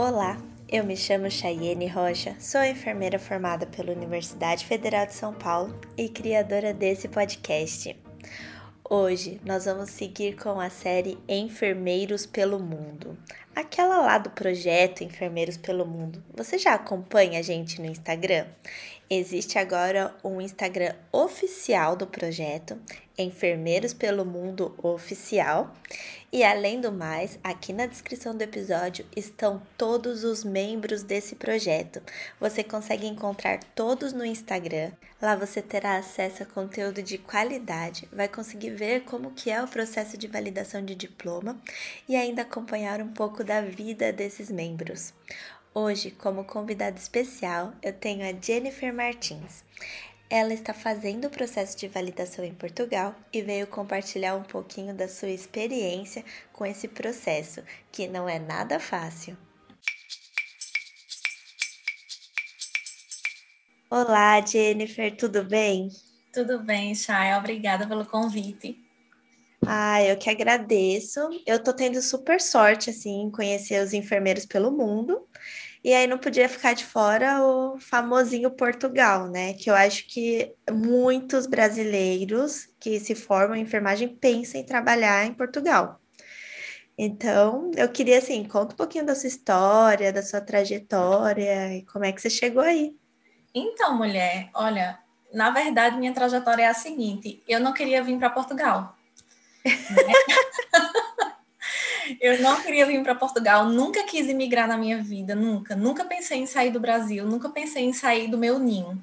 Olá, eu me chamo Chayene Rocha, sou enfermeira formada pela Universidade Federal de São Paulo e criadora desse podcast. Hoje nós vamos seguir com a série Enfermeiros pelo Mundo. Aquela lá do projeto Enfermeiros pelo Mundo. Você já acompanha a gente no Instagram? Existe agora um Instagram oficial do projeto, Enfermeiros pelo Mundo Oficial. E além do mais, aqui na descrição do episódio estão todos os membros desse projeto. Você consegue encontrar todos no Instagram. Lá você terá acesso a conteúdo de qualidade, vai conseguir ver como que é o processo de validação de diploma e ainda acompanhar um pouco da vida desses membros. Hoje, como convidada especial, eu tenho a Jennifer Martins. Ela está fazendo o processo de validação em Portugal e veio compartilhar um pouquinho da sua experiência com esse processo, que não é nada fácil. Olá, Jennifer, tudo bem? Tudo bem, Chay. Obrigada pelo convite. Ah, eu que agradeço. Eu tô tendo super sorte, assim, em conhecer os enfermeiros pelo mundo. E aí não podia ficar de fora o famosinho Portugal, né? Que eu acho que muitos brasileiros que se formam em enfermagem pensam em trabalhar em Portugal. Então, eu queria, assim, conta um pouquinho da sua história, da sua trajetória e como é que você chegou aí. Então, mulher, olha, na verdade, minha trajetória é a seguinte: eu não queria vir para Portugal. Né? eu não queria vir para Portugal, nunca quis emigrar na minha vida, nunca. Nunca pensei em sair do Brasil, nunca pensei em sair do meu ninho,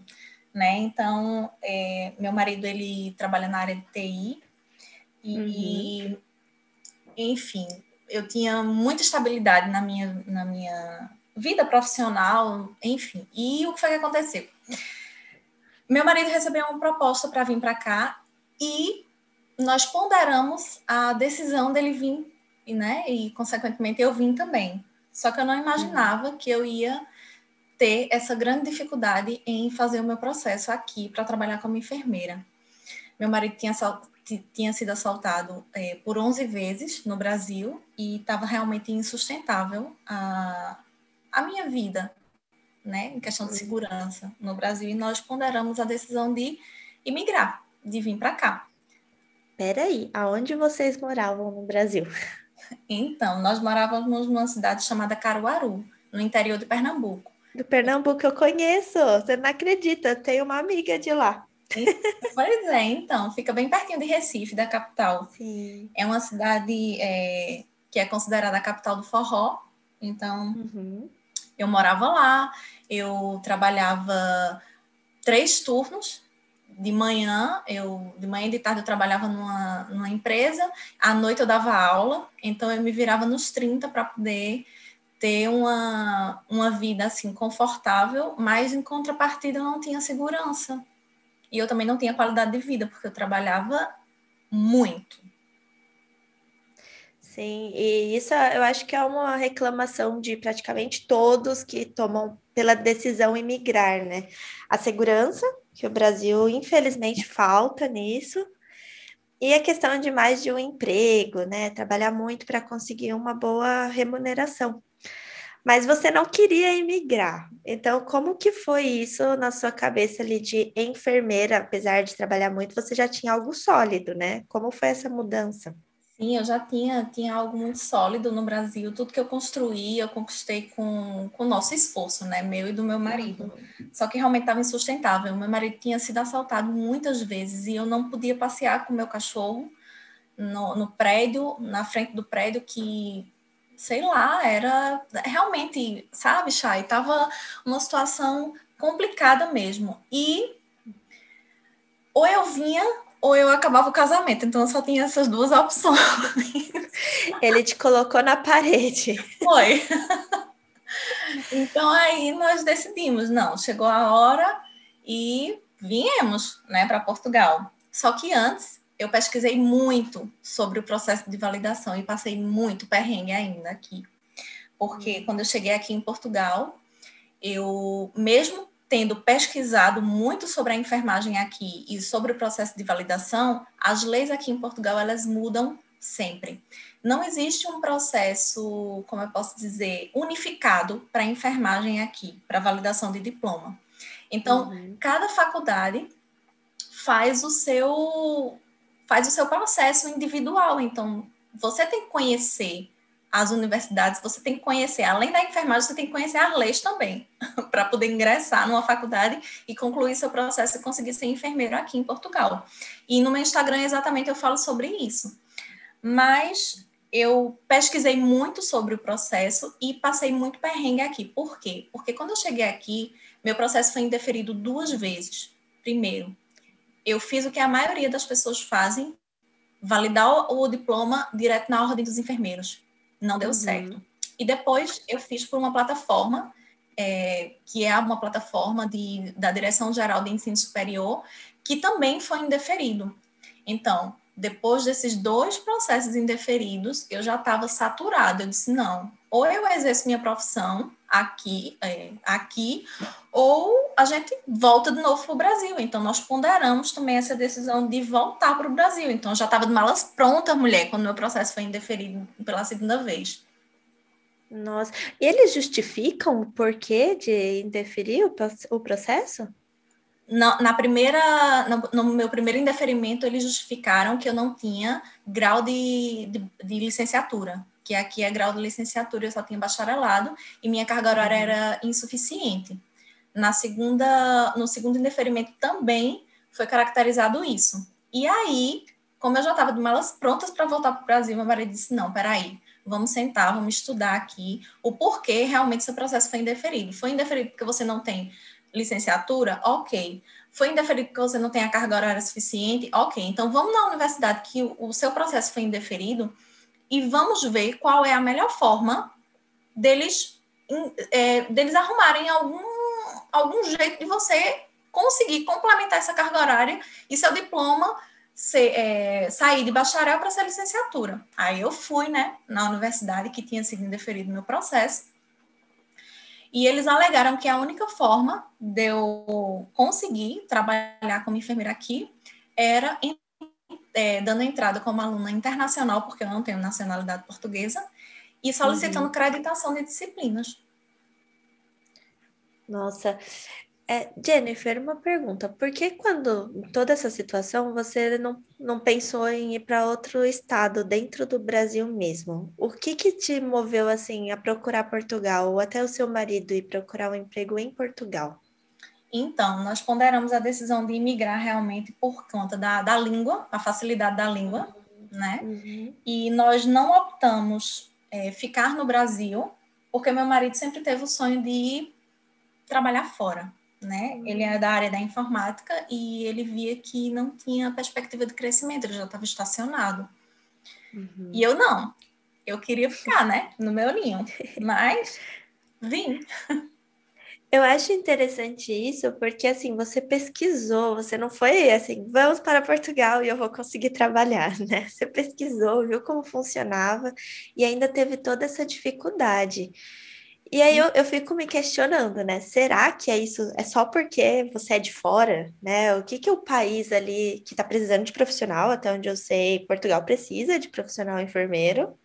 né? Então, é, meu marido, ele trabalha na área de TI e, uhum. enfim, eu tinha muita estabilidade na minha, na minha vida profissional, enfim. E o que foi que aconteceu? Meu marido recebeu uma proposta para vir para cá e nós ponderamos a decisão dele vir e, né, e consequentemente eu vim também. Só que eu não imaginava que eu ia ter essa grande dificuldade em fazer o meu processo aqui para trabalhar como enfermeira. Meu marido tinha, tinha sido assaltado é, por 11 vezes no Brasil e estava realmente insustentável a, a minha vida, né, em questão de segurança no Brasil. E nós ponderamos a decisão de imigrar, de vir para cá. Peraí, aonde vocês moravam no Brasil? Então, nós morávamos numa cidade chamada Caruaru, no interior de Pernambuco. Do Pernambuco eu conheço, você não acredita, tenho uma amiga de lá. Pois é, então, fica bem pertinho de Recife, da capital. Sim. É uma cidade é, que é considerada a capital do forró, então uhum. eu morava lá, eu trabalhava três turnos de manhã, eu de manhã e de tarde eu trabalhava numa, numa empresa, à noite eu dava aula, então eu me virava nos 30 para poder ter uma, uma vida assim confortável, mas em contrapartida eu não tinha segurança. E eu também não tinha qualidade de vida, porque eu trabalhava muito. Sim, e isso eu acho que é uma reclamação de praticamente todos que tomam pela decisão emigrar, né? A segurança, que o Brasil infelizmente falta nisso, e a questão de mais de um emprego, né? Trabalhar muito para conseguir uma boa remuneração. Mas você não queria emigrar. Então, como que foi isso na sua cabeça ali de enfermeira, apesar de trabalhar muito, você já tinha algo sólido, né? Como foi essa mudança? Sim, eu já tinha, tinha algo muito sólido no Brasil. Tudo que eu construí, eu conquistei com o nosso esforço, né? Meu e do meu marido. Só que realmente estava insustentável. Meu marido tinha sido assaltado muitas vezes e eu não podia passear com meu cachorro no, no prédio, na frente do prédio, que, sei lá, era realmente, sabe, Chay? Tava uma situação complicada mesmo. E ou eu vinha ou eu acabava o casamento. Então eu só tinha essas duas opções. Ele te colocou na parede. Foi. Então aí nós decidimos, não, chegou a hora e viemos, né, para Portugal. Só que antes eu pesquisei muito sobre o processo de validação e passei muito perrengue ainda aqui. Porque quando eu cheguei aqui em Portugal, eu mesmo tendo pesquisado muito sobre a enfermagem aqui e sobre o processo de validação, as leis aqui em Portugal elas mudam sempre. Não existe um processo, como eu posso dizer, unificado para enfermagem aqui, para validação de diploma. Então, uhum. cada faculdade faz o seu faz o seu processo individual. Então, você tem que conhecer as universidades, você tem que conhecer, além da enfermagem, você tem que conhecer as leis também, para poder ingressar numa faculdade e concluir seu processo e conseguir ser enfermeiro aqui em Portugal. E no meu Instagram, exatamente, eu falo sobre isso. Mas eu pesquisei muito sobre o processo e passei muito perrengue aqui. Por quê? Porque quando eu cheguei aqui, meu processo foi indeferido duas vezes. Primeiro, eu fiz o que a maioria das pessoas fazem, validar o, o diploma direto na ordem dos enfermeiros não deu uhum. certo. E depois eu fiz por uma plataforma, é, que é uma plataforma de, da Direção Geral de Ensino Superior, que também foi indeferido. Então, depois desses dois processos indeferidos, eu já estava saturada. Eu disse: não, ou eu exerço minha profissão aqui, é, aqui, ou a gente volta de novo para o Brasil. Então, nós ponderamos também essa decisão de voltar para o Brasil. Então, já estava de malas prontas, mulher, quando meu processo foi indeferido pela segunda vez. Nossa, e eles justificam o porquê de indeferir o processo? Na, na primeira, no, no, meu primeiro indeferimento, eles justificaram que eu não tinha grau de, de, de licenciatura que aqui é grau de licenciatura, eu só tinha bacharelado, e minha carga horária uhum. era insuficiente. Na segunda, no segundo indeferimento também foi caracterizado isso. E aí, como eu já estava de malas prontas para voltar para o Brasil, meu marido disse: não, peraí, vamos sentar, vamos estudar aqui o porquê realmente seu processo foi indeferido. Foi indeferido porque você não tem licenciatura? Ok. Foi indeferido porque você não tem a carga horária suficiente? Ok. Então, vamos na universidade que o, o seu processo foi indeferido e vamos ver qual é a melhor forma deles, é, deles arrumarem algum, algum jeito de você conseguir complementar essa carga horária e seu diploma ser, é, sair de bacharel para ser licenciatura. Aí eu fui, né, na universidade que tinha sido indeferido meu processo, e eles alegaram que a única forma de eu conseguir trabalhar como enfermeira aqui era é, dando entrada como aluna internacional, porque eu não tenho nacionalidade portuguesa, e solicitando uhum. creditação de disciplinas. Nossa. É, Jennifer, uma pergunta. Por que quando, toda essa situação, você não, não pensou em ir para outro estado, dentro do Brasil mesmo? O que que te moveu, assim, a procurar Portugal, ou até o seu marido ir procurar um emprego em Portugal? Então, nós ponderamos a decisão de imigrar realmente por conta da, da língua, a facilidade da língua, né? Uhum. E nós não optamos é, ficar no Brasil, porque meu marido sempre teve o sonho de trabalhar fora, né? Uhum. Ele é da área da informática e ele via que não tinha perspectiva de crescimento, ele já estava estacionado. Uhum. E eu não, eu queria ficar, né, no meu ninho, mas vim. Eu acho interessante isso porque assim, você pesquisou, você não foi assim, vamos para Portugal e eu vou conseguir trabalhar, né? Você pesquisou, viu como funcionava e ainda teve toda essa dificuldade. E aí eu, eu fico me questionando, né? Será que é isso? É só porque você é de fora, né? O que que o país ali que está precisando de profissional, até onde eu sei, Portugal precisa de profissional enfermeiro.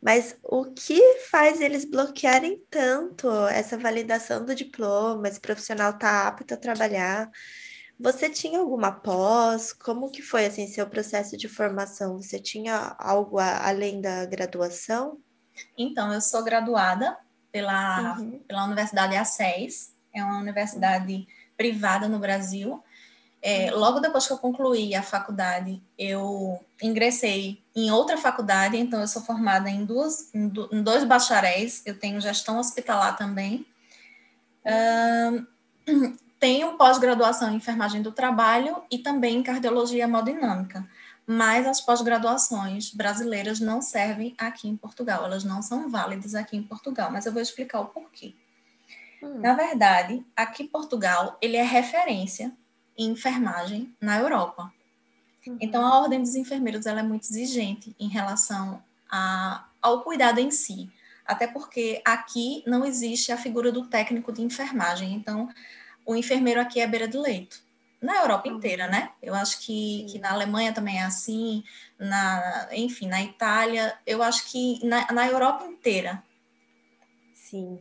Mas o que faz eles bloquearem tanto essa validação do diploma, esse profissional tá apto a trabalhar? Você tinha alguma pós? Como que foi assim seu processo de formação? Você tinha algo a, além da graduação? Então, eu sou graduada pela, uhum. pela Universidade A6, é uma universidade privada no Brasil, é, logo depois que eu concluí a faculdade, eu ingressei em outra faculdade, então eu sou formada em, duas, em, dois bacharéis, eu tenho gestão hospitalar também. Uh, tenho pós-graduação em enfermagem do trabalho e também em cardiologia hemodinâmica, mas as pós-graduações brasileiras não servem aqui em Portugal, elas não são válidas aqui em Portugal, mas eu vou explicar o porquê. Hum. Na verdade, aqui em Portugal, ele é referência em enfermagem na Europa. Uhum. Então, a Ordem dos Enfermeiros ela é muito exigente em relação a, ao cuidado em si, até porque aqui não existe a figura do técnico de enfermagem. Então, o enfermeiro aqui é beira do leito. na Europa inteira, né? Eu acho que, que na Alemanha também é assim, na, enfim, na Itália, eu acho que na, na Europa inteira. Sim.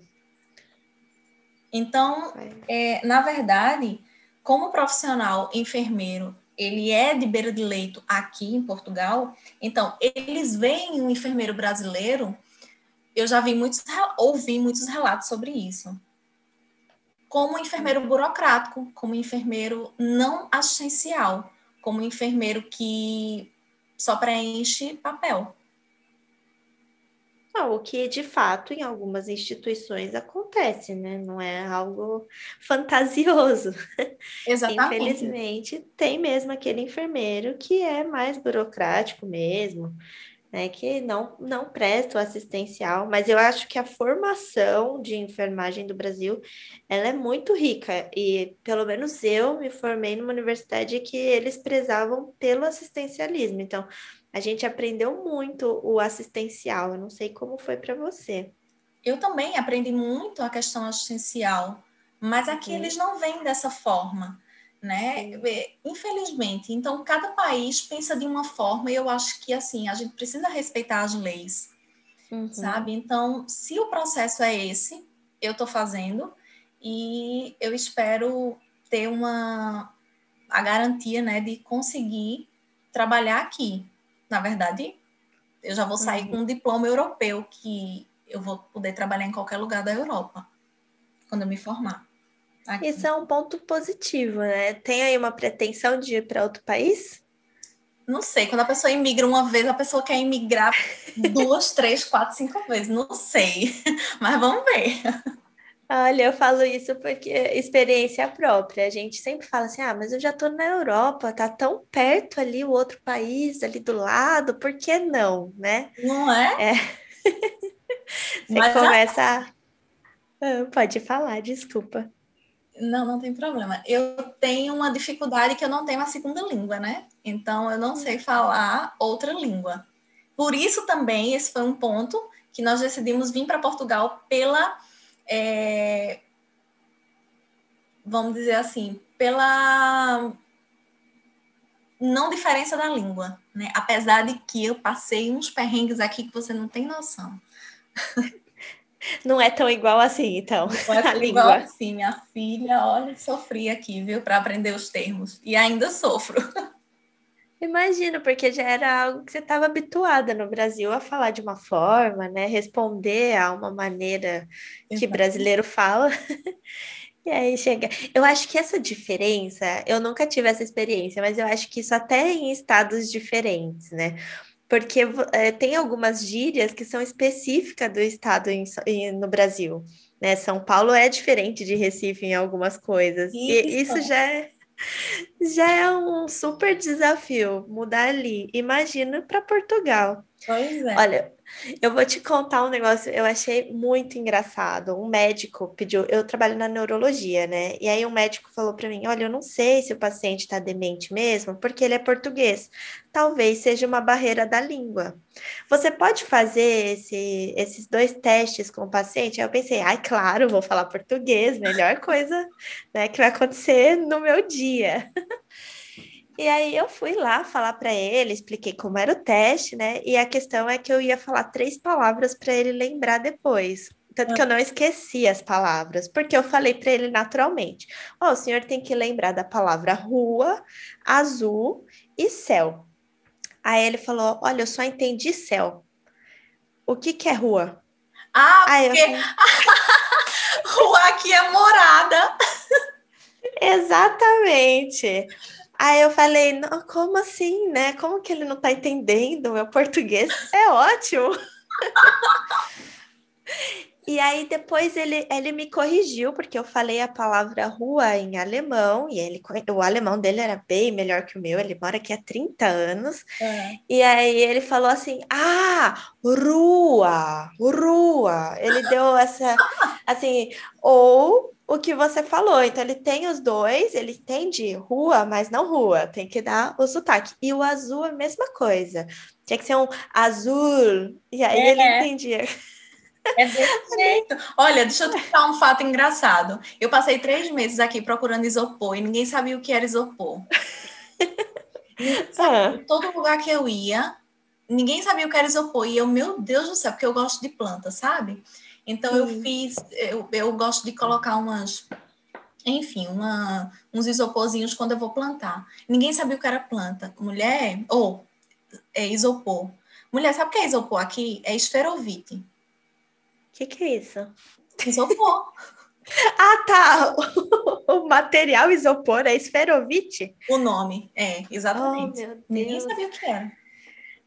Então, é, na verdade, como profissional enfermeiro, ele é de beira de leito aqui em Portugal, então eles veem um enfermeiro brasileiro, eu já vi muitos, ouvi muitos relatos sobre isso como enfermeiro burocrático, como enfermeiro não assistencial, como enfermeiro que só preenche papel. O que de fato em algumas instituições acontece, né? Não é algo fantasioso. Exatamente. Infelizmente, tem mesmo aquele enfermeiro que é mais burocrático mesmo, né, que não, não presta o assistencial, mas eu acho que a formação de enfermagem do Brasil, ela é muito rica, e pelo menos eu me formei numa universidade que eles prezavam pelo assistencialismo, então a gente aprendeu muito o assistencial, eu não sei como foi para você. Eu também aprendi muito a questão assistencial, mas aqui uhum. eles não vêm dessa forma né? Infelizmente, então cada país pensa de uma forma e eu acho que assim a gente precisa respeitar as leis, uhum. sabe? Então, se o processo é esse, eu estou fazendo e eu espero ter uma a garantia, né, de conseguir trabalhar aqui. Na verdade, eu já vou sair uhum. com um diploma europeu que eu vou poder trabalhar em qualquer lugar da Europa quando eu me formar. Aqui. Isso é um ponto positivo, né? Tem aí uma pretensão de ir para outro país? Não sei, quando a pessoa imigra uma vez, a pessoa quer imigrar duas, três, quatro, cinco vezes. Não sei, mas vamos ver. Olha, eu falo isso porque experiência própria. A gente sempre fala assim: ah, mas eu já estou na Europa, tá tão perto ali o outro país, ali do lado, por que não, né? Não é? é. Você mas começa. A... Ah, pode falar, desculpa. Não, não tem problema. Eu tenho uma dificuldade que eu não tenho a segunda língua, né? Então eu não sei falar outra língua. Por isso também esse foi um ponto que nós decidimos vir para Portugal pela, é, vamos dizer assim, pela não diferença da língua, né? Apesar de que eu passei uns perrengues aqui que você não tem noção. Não é tão igual assim, então. Não é tão igual assim. Minha filha, olha, sofri aqui, viu, para aprender os termos. E ainda sofro. Imagino, porque já era algo que você estava habituada no Brasil a falar de uma forma, né? Responder a uma maneira que brasileiro fala. E aí chega. Eu acho que essa diferença, eu nunca tive essa experiência, mas eu acho que isso até em estados diferentes, né? Porque é, tem algumas gírias que são específicas do estado em, em, no Brasil. Né? São Paulo é diferente de Recife em algumas coisas. Isso. E isso já é, já é um super desafio mudar ali. Imagina para Portugal. Pois é. Olha, eu vou te contar um negócio, eu achei muito engraçado. Um médico pediu, eu trabalho na neurologia, né? E aí um médico falou para mim: "Olha, eu não sei se o paciente está demente mesmo, porque ele é português. Talvez seja uma barreira da língua. Você pode fazer esse, esses dois testes com o paciente?" Aí eu pensei: "Ai, claro, vou falar português, melhor coisa, né, que vai acontecer no meu dia." E aí eu fui lá falar para ele, expliquei como era o teste, né? E a questão é que eu ia falar três palavras para ele lembrar depois. Tanto que eu não esqueci as palavras, porque eu falei para ele naturalmente. Ó, oh, o senhor tem que lembrar da palavra rua, azul e céu. Aí ele falou: Olha, eu só entendi céu. O que, que é rua? Ah, Aí porque... Rua aqui é morada. Exatamente. Aí eu falei, como assim, né? Como que ele não tá entendendo? Meu português é ótimo. E aí depois ele, ele me corrigiu, porque eu falei a palavra rua em alemão, e ele, o alemão dele era bem melhor que o meu, ele mora aqui há 30 anos. É. E aí ele falou assim: ah, rua, rua. Ele deu essa, assim, ou o que você falou. Então, ele tem os dois, ele entende rua, mas não rua, tem que dar o sotaque. E o azul é a mesma coisa. Tinha que ser um azul, e aí é. ele entendia. É desse jeito. Olha, deixa eu te contar um fato engraçado. Eu passei três meses aqui procurando isopor e ninguém sabia o que era isopor. Ah. Todo lugar que eu ia, ninguém sabia o que era isopor. E eu, meu Deus do céu, porque eu gosto de planta, sabe? Então eu fiz, eu, eu gosto de colocar umas, enfim, uma, uns isoporzinhos quando eu vou plantar. Ninguém sabia o que era planta. Mulher, ou é isopor. Mulher, sabe o que é isopor aqui? É esferovite. O que, que é isso? Isopor. ah, tá. O material isopor é esferovite? O nome, é, exatamente. Oh, Ninguém sabia o que era.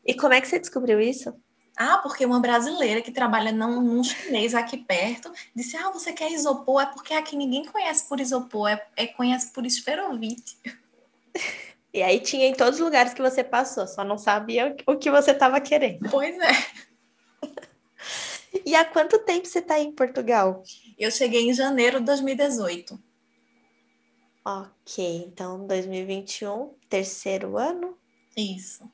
E como é que você descobriu isso? Ah, porque uma brasileira que trabalha num, num chinês aqui perto disse: Ah, você quer isopor? É porque aqui ninguém conhece por isopor, é, é conhece por esferovite. E aí tinha em todos os lugares que você passou, só não sabia o que você estava querendo. Pois é. E há quanto tempo você está em Portugal? Eu cheguei em janeiro de 2018. Ok, então 2021, terceiro ano? Isso.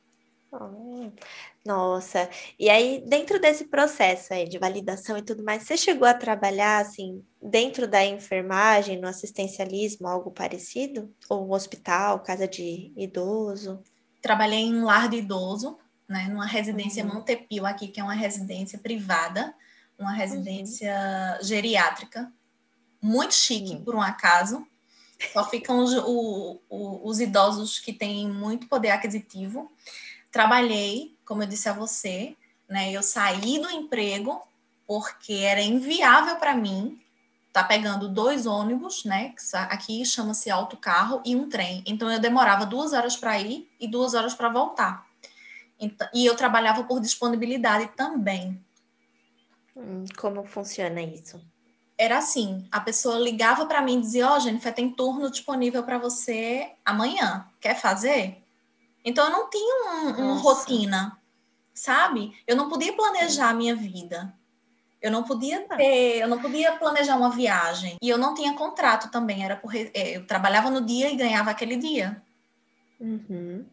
Nossa, e aí dentro desse processo aí de validação e tudo mais, você chegou a trabalhar assim dentro da enfermagem, no assistencialismo, algo parecido? Ou um hospital, casa de idoso? Trabalhei em um lar de idoso, né, numa residência uhum. Montepio aqui, que é uma residência privada, uma residência uhum. geriátrica, muito chique uhum. por um acaso. Só ficam os, o, o, os idosos que têm muito poder aquisitivo. Trabalhei, como eu disse a você, né? Eu saí do emprego porque era inviável para mim estar tá pegando dois ônibus, né? Aqui chama-se autocarro e um trem. Então eu demorava duas horas para ir e duas horas para voltar. Então, e eu trabalhava por disponibilidade também. Hum, como funciona isso? Era assim, a pessoa ligava para mim e dizia: "Ó, oh, Jennifer, tem turno disponível para você amanhã. Quer fazer?" Então eu não tinha um, uma rotina, sabe? Eu não podia planejar a minha vida. Eu não podia ah. ter, eu não podia planejar uma viagem. E eu não tinha contrato também, era por, é, eu trabalhava no dia e ganhava aquele dia. Uhum.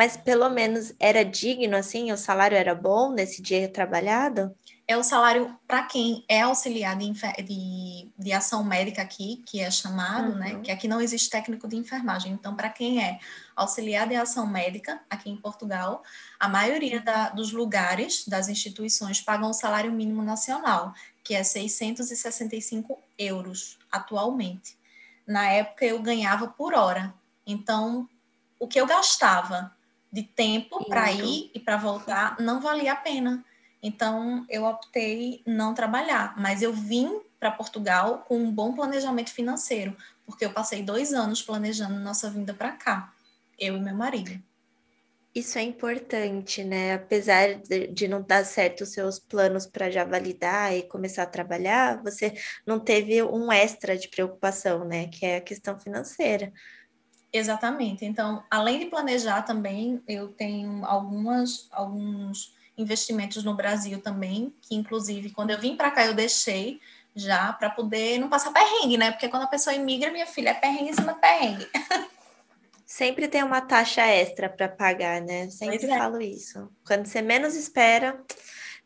Mas pelo menos era digno assim, o salário era bom nesse dia trabalhado? é o salário para quem é auxiliar de, de, de, ação médica aqui, que é chamado, né? uhum. né? Que aqui não existe técnico de enfermagem. Então, para quem é auxiliar de ação médica aqui em Portugal, a maioria da, dos lugares, das instituições, pagam o salário mínimo nacional, que é 665 euros atualmente. Na época, eu ganhava por hora. Então, o que eu gastava de tempo para ir e para voltar não valia a pena então, eu optei não trabalhar, mas eu vim para Portugal com um bom planejamento financeiro, porque eu passei dois anos planejando nossa vinda para cá, eu e meu marido. Isso é importante, né? Apesar de, não dar certo os seus planos para já validar e começar a trabalhar, você não teve um extra de preocupação, né? Que é a questão financeira. Exatamente. Então, além de planejar também, eu tenho algumas, alguns investimentos no Brasil também, que inclusive quando eu vim para cá eu deixei já para poder não passar perrengue, né? Porque quando a pessoa imigra, minha filha, é perrengue em cima de perrengue. Sempre tem uma taxa extra para pagar, né? Sempre é. falo isso. Quando você menos espera,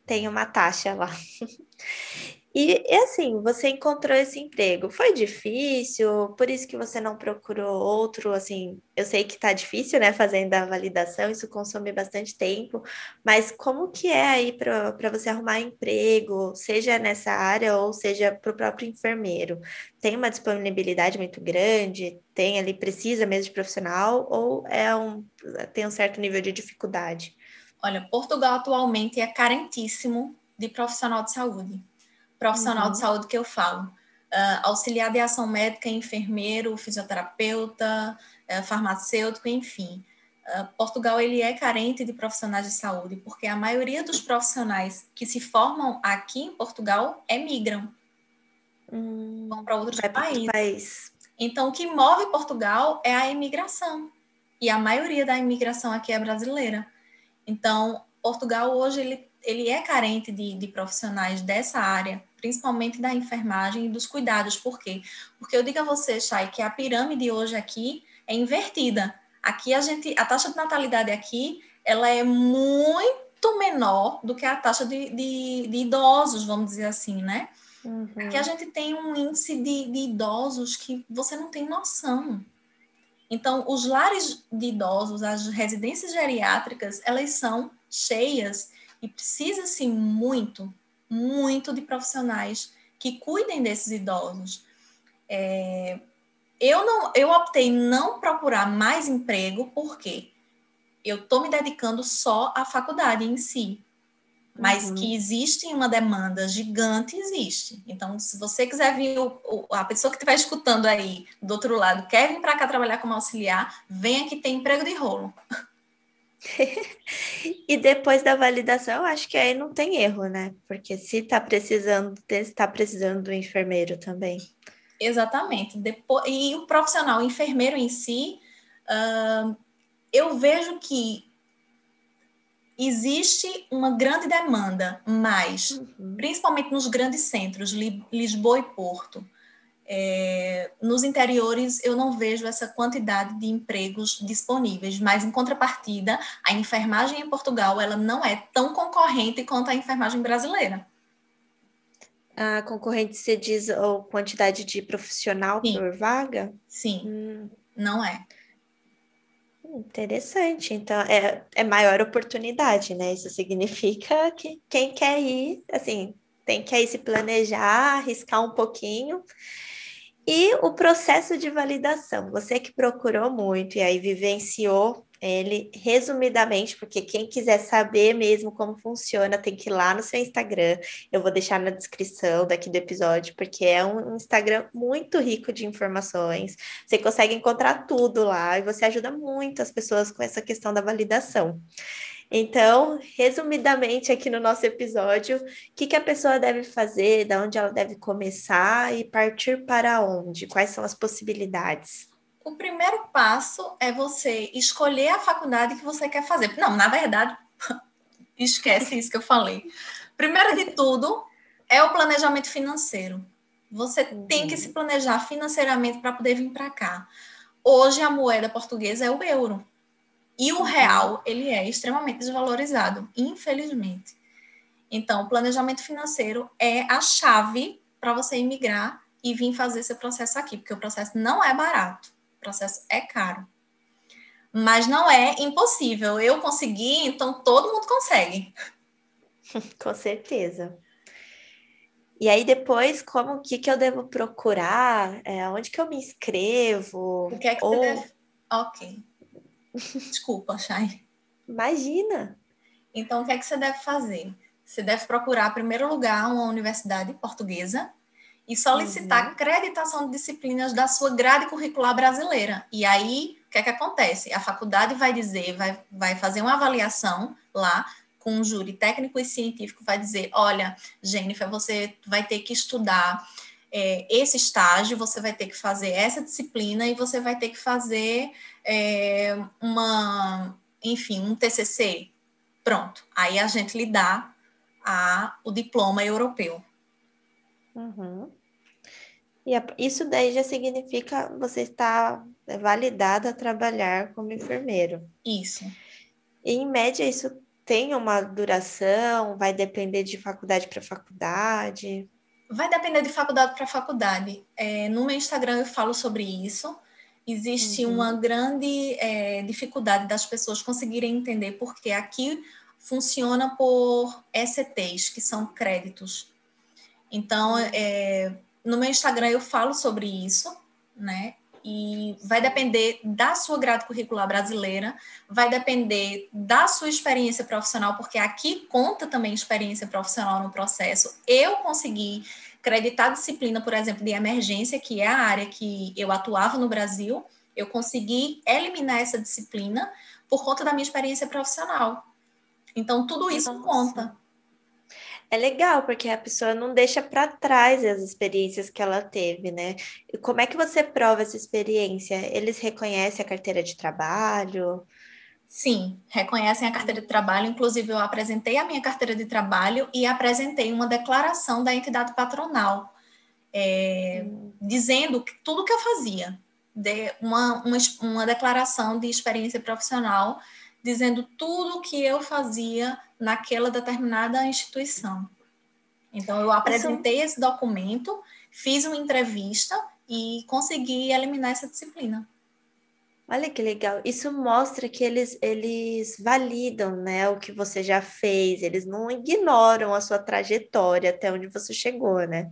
tem uma taxa lá. E, e, assim, você encontrou esse emprego. Foi difícil? Por isso que você não procurou outro? Assim, eu sei que tá difícil, né, fazendo a validação, isso consome bastante tempo, mas como que é aí para você arrumar emprego, seja nessa área ou seja para o próprio enfermeiro? Tem uma disponibilidade muito grande? Tem ali, precisa mesmo de profissional ou é um, tem um certo nível de dificuldade? Olha, Portugal atualmente é carentíssimo de profissional de saúde profissional uhum. de saúde que eu falo. Uh, auxiliar de ação médica, enfermeiro, fisioterapeuta, uh, farmacêutico, enfim. Uh, Portugal ele é carente de profissionais de saúde, porque a maioria dos profissionais que se formam aqui em Portugal emigram. Hum, vão para outros países. País. Então, o que move Portugal é a imigração. E a maioria da imigração aqui é brasileira. Então, Portugal hoje ele, ele é carente de, de profissionais dessa área principalmente da enfermagem e dos cuidados. Por quê? Porque eu digo a você, Chay, que a pirâmide hoje aqui é invertida. Aqui a gente, a taxa de natalidade aqui, ela é muito menor do que a taxa de, de, de idosos, vamos dizer assim, né? Uhum. Aqui a gente tem um índice de, de idosos que você não tem noção. Então, os lares de idosos, as residências geriátricas, elas são cheias e precisa-se muito, muito de profissionais que cuidem desses idosos. É, eu não, eu optei não procurar mais emprego porque eu estou me dedicando só à faculdade em si. Mas uhum. que existe uma demanda gigante, existe. Então, se você quiser vir, o, o, a pessoa que estiver escutando aí do outro lado, quer vir para cá trabalhar como auxiliar, venha que tem emprego de rolo. e depois da validação, acho que aí não tem erro, né? Porque se está precisando, está precisando do enfermeiro também. Exatamente. Depois, e o profissional, o enfermeiro em si, uh, eu vejo que existe uma grande demanda, mas uhum. principalmente nos grandes centros, Lisboa e Porto, é, nos interiores eu não vejo essa quantidade de empregos disponíveis, mas em contrapartida, a enfermagem em Portugal ela não é tão concorrente quanto a enfermagem brasileira. A concorrente se diz a quantidade de profissional Sim. por vaga? Sim, hum. não é. Interessante. Então, é, é maior oportunidade, né? Isso significa que quem quer ir, assim, tem que aí se planejar, arriscar um pouquinho. E o processo de validação, você que procurou muito e aí vivenciou ele resumidamente, porque quem quiser saber mesmo como funciona, tem que ir lá no seu Instagram. Eu vou deixar na descrição daqui do episódio, porque é um Instagram muito rico de informações. Você consegue encontrar tudo lá e você ajuda muito as pessoas com essa questão da validação. Então, resumidamente aqui no nosso episódio, o que, que a pessoa deve fazer, da onde ela deve começar e partir para onde? Quais são as possibilidades? o primeiro passo é você escolher a faculdade que você quer fazer. Não, na verdade, esquece isso que eu falei. Primeiro de tudo, é o planejamento financeiro. Você uhum. tem que se planejar financeiramente para poder vir para cá. Hoje a moeda portuguesa é o euro. E o uhum. real, ele é extremamente desvalorizado, infelizmente. Então, o planejamento financeiro é a chave para você imigrar e vir fazer seu processo aqui, porque o processo não é barato processo é caro. Mas não é impossível. Eu consegui, então todo mundo consegue. Com certeza. E aí depois, como que que eu devo procurar? É, onde que eu me inscrevo? O que é que Ou... você deve... Ok. Desculpa, Chay. Imagina. Então, o que é que você deve fazer? Você deve procurar, em primeiro lugar, uma universidade portuguesa e solicitar uhum. acreditação de disciplinas da sua grade curricular brasileira. E aí, o que é que acontece? A faculdade vai dizer, vai, vai fazer uma avaliação lá com um júri técnico e científico, vai dizer, olha, Jennifer, você vai ter que estudar é, esse estágio, você vai ter que fazer essa disciplina e você vai ter que fazer é, uma, enfim, um TCC. Pronto. Aí a gente lhe dá a, o diploma europeu. Uhum. E isso daí já significa você estar validado a trabalhar como enfermeiro. Isso. E, em média, isso tem uma duração? Vai depender de faculdade para faculdade? Vai depender de faculdade para faculdade. É, no meu Instagram eu falo sobre isso. Existe uhum. uma grande é, dificuldade das pessoas conseguirem entender porque aqui funciona por ECTs, que são créditos. Então, é, no meu Instagram eu falo sobre isso, né? E vai depender da sua grade curricular brasileira, vai depender da sua experiência profissional, porque aqui conta também experiência profissional no processo. Eu consegui acreditar disciplina, por exemplo, de emergência, que é a área que eu atuava no Brasil, eu consegui eliminar essa disciplina por conta da minha experiência profissional. Então, tudo isso Nossa. conta é legal, porque a pessoa não deixa para trás as experiências que ela teve, né? E como é que você prova essa experiência? Eles reconhecem a carteira de trabalho? Sim, reconhecem a carteira de trabalho. Inclusive, eu apresentei a minha carteira de trabalho e apresentei uma declaração da entidade patronal, é, hum. dizendo tudo que eu fazia, de uma, uma, uma declaração de experiência profissional dizendo tudo o que eu fazia naquela determinada instituição. Então, eu apresentei esse documento, fiz uma entrevista e consegui eliminar essa disciplina. Olha que legal. Isso mostra que eles, eles validam, né, o que você já fez, eles não ignoram a sua trajetória até onde você chegou, né?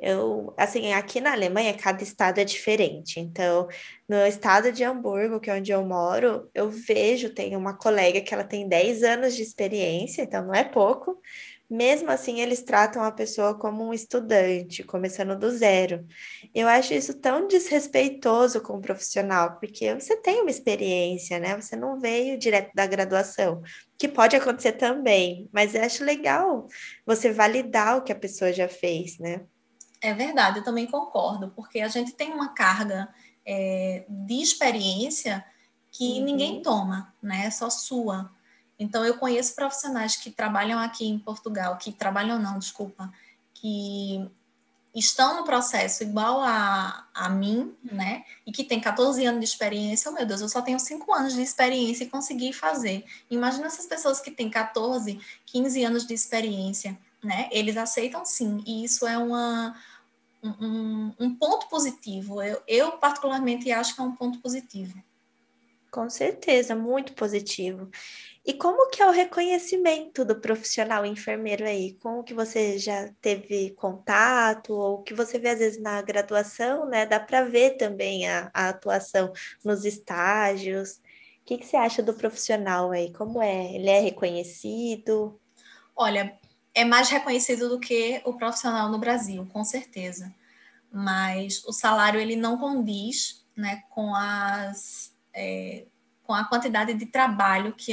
Eu, assim, aqui na Alemanha, cada estado é diferente. Então, no estado de Hamburgo, que é onde eu moro, eu vejo, tem uma colega que ela tem 10 anos de experiência, então não é pouco, mesmo assim, eles tratam a pessoa como um estudante, começando do zero. Eu acho isso tão desrespeitoso com o profissional, porque você tem uma experiência, né? Você não veio direto da graduação, que pode acontecer também, mas eu acho legal você validar o que a pessoa já fez, né? É verdade, eu também concordo, porque a gente tem uma carga é, de experiência que uhum. ninguém toma, né? É só sua. Então, eu conheço profissionais que trabalham aqui em Portugal, que trabalham não, desculpa, que estão no processo igual a, a mim, né? E que tem 14 anos de experiência. Oh, meu Deus, eu só tenho 5 anos de experiência e consegui fazer. Imagina essas pessoas que têm 14, 15 anos de experiência, né? Eles aceitam sim. E isso é uma, um, um ponto positivo. Eu, eu, particularmente, acho que é um ponto positivo. Com certeza, muito positivo. E como que é o reconhecimento do profissional enfermeiro aí? Com o que você já teve contato, ou que você vê às vezes na graduação, né? Dá para ver também a, a, atuação nos estágios. O que, que você acha do profissional aí? Como é? Ele é reconhecido? Olha, é mais reconhecido do que o profissional no Brasil, com certeza. Mas o salário ele não condiz né, com, as, é, com a quantidade de trabalho que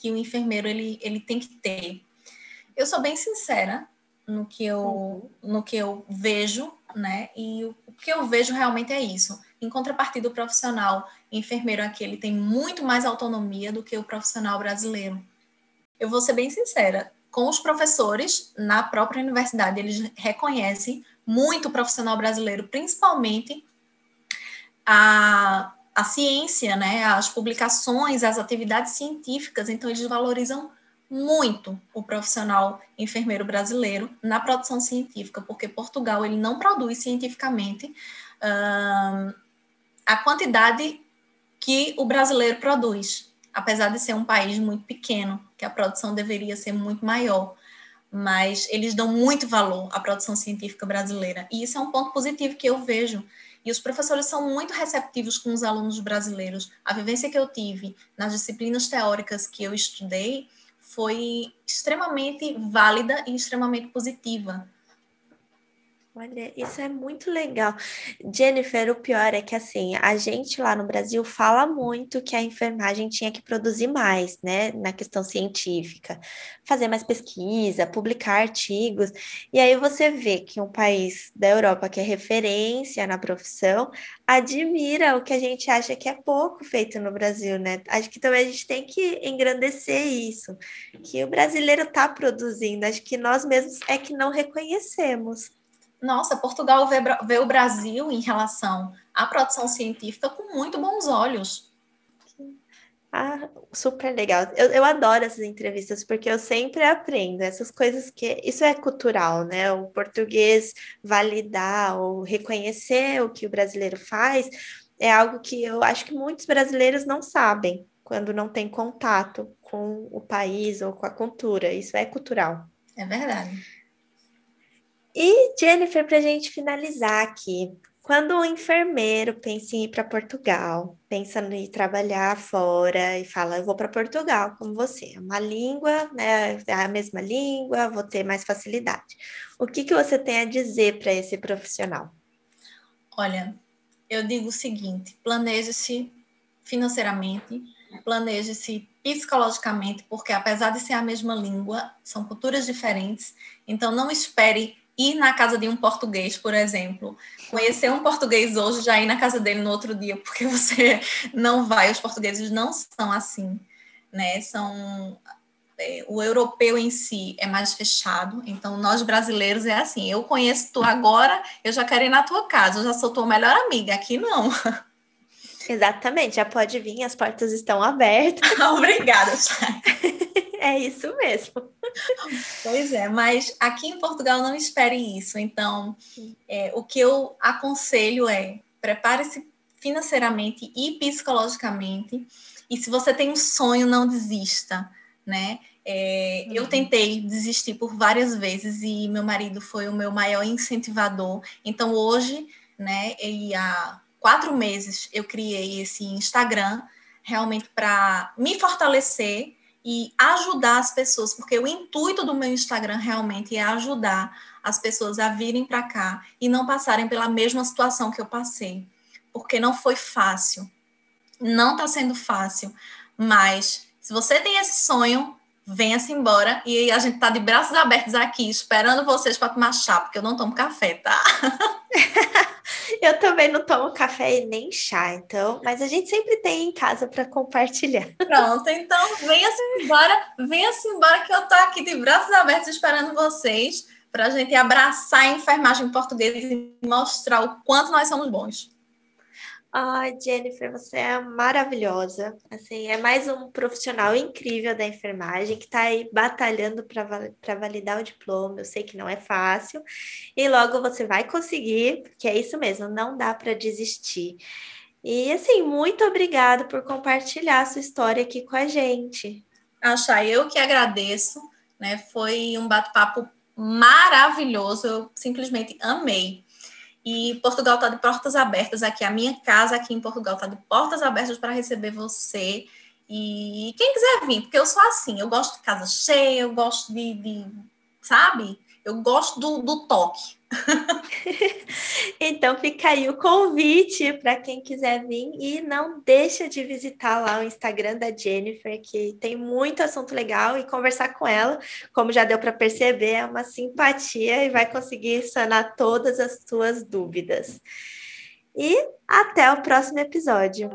que o enfermeiro ele, ele tem que ter. Eu sou bem sincera no que eu, uhum. no que eu vejo, né? E o, o que eu vejo realmente é isso. Em contrapartida, o profissional enfermeiro aqui ele tem muito mais autonomia do que o profissional brasileiro. Eu vou ser bem sincera, com os professores na própria universidade, eles reconhecem muito o profissional brasileiro, principalmente a a ciência, né, as publicações, as atividades científicas, então eles valorizam muito o profissional enfermeiro brasileiro na produção científica, porque Portugal ele não produz cientificamente uh, a quantidade que o brasileiro produz, apesar de ser um país muito pequeno, que a produção deveria ser muito maior, mas eles dão muito valor à produção científica brasileira, e isso é um ponto positivo que eu vejo e os professores são muito receptivos com os alunos brasileiros. A vivência que eu tive nas disciplinas teóricas que eu estudei foi extremamente válida e extremamente positiva. Olha, isso é muito legal. Jennifer, o pior é que assim, a gente lá no Brasil fala muito que a enfermagem tinha que produzir mais, né, na questão científica, fazer mais pesquisa, publicar artigos. E aí você vê que um país da Europa que é referência na profissão admira o que a gente acha que é pouco feito no Brasil, né? Acho que também a gente tem que engrandecer isso, que o brasileiro está produzindo, acho que nós mesmos é que não reconhecemos nossa, Portugal vê, vê, o Brasil em relação à produção científica com muito bons olhos. Ah, super legal. Eu, eu adoro essas entrevistas porque eu sempre aprendo essas coisas que. Isso é cultural, né? O português validar ou reconhecer o que o brasileiro faz é algo que eu acho que muitos brasileiros não sabem quando não tem contato com o país ou com a cultura. Isso é cultural. É verdade. E, Jennifer, para a gente finalizar aqui, quando o enfermeiro pensa em ir para Portugal, pensa em trabalhar fora e fala, eu vou para Portugal, como você, é uma língua, né, é a mesma língua, vou ter mais facilidade. O que, que você tem a dizer para esse profissional? Olha, eu digo o seguinte: planeje-se financeiramente, planeje-se psicologicamente, porque apesar de ser a mesma língua, são culturas diferentes, então não espere ir na casa de um português, por exemplo, conhecer um português hoje, já ir na casa dele no outro dia, porque você não vai, os portugueses não são assim, né? São é, o europeu em si é mais fechado, então nós brasileiros é assim, eu conheço tu agora, eu já quero ir na tua casa, eu já sou tua melhor amiga, aqui não. Exatamente, já pode vir, as portas estão abertas. Obrigada, Chay. É isso mesmo. Pois é, mas aqui em Portugal não espere isso. Então, é, o que eu aconselho é prepare-se financeiramente e psicologicamente. E se você tem um sonho, não desista, né? É, uhum. Eu tentei desistir por várias vezes e meu marido foi o meu maior incentivador. Então, hoje, né, e há quatro meses, eu criei esse Instagram realmente para me fortalecer e ajudar as pessoas, porque o intuito do meu Instagram realmente é ajudar as pessoas a virem para cá e não passarem pela mesma situação que eu passei, porque não foi fácil. Não está sendo fácil, mas se você tem esse sonho, venha-se embora e a gente está de braços abertos aqui, esperando vocês para tomar chá, porque eu não tomo café, tá? eu também não tomo café e nem chá, então, mas a gente sempre tem em casa para compartilhar. Pronto, então venha-se embora, venha-se embora que eu tô aqui de braços abertos esperando vocês para a gente abraçar a enfermagem portuguesa e mostrar o quanto nós somos bons. Ai, Jennifer, você é maravilhosa. Assim, é mais um profissional incrível da enfermagem que está aí batalhando para validar o diploma. Eu sei que não é fácil e logo você vai conseguir, porque é isso mesmo, não dá para desistir. E assim, muito obrigada por compartilhar a sua história aqui com a gente. Acha, eu que agradeço, né? Foi um bate-papo maravilhoso, eu simplesmente amei. E Portugal está de portas abertas aqui. A minha casa aqui em Portugal está de portas abertas para receber você. E quem quiser vir, porque eu sou assim, eu gosto de casa cheia, eu gosto de, de sabe? Eu gosto do, do toque. então fica aí o convite para quem quiser vir e não deixa de visitar lá o Instagram da Jennifer, que tem muito assunto legal e conversar com ela, como já deu para perceber, é uma simpatia e vai conseguir sanar todas as suas dúvidas. E até o próximo episódio.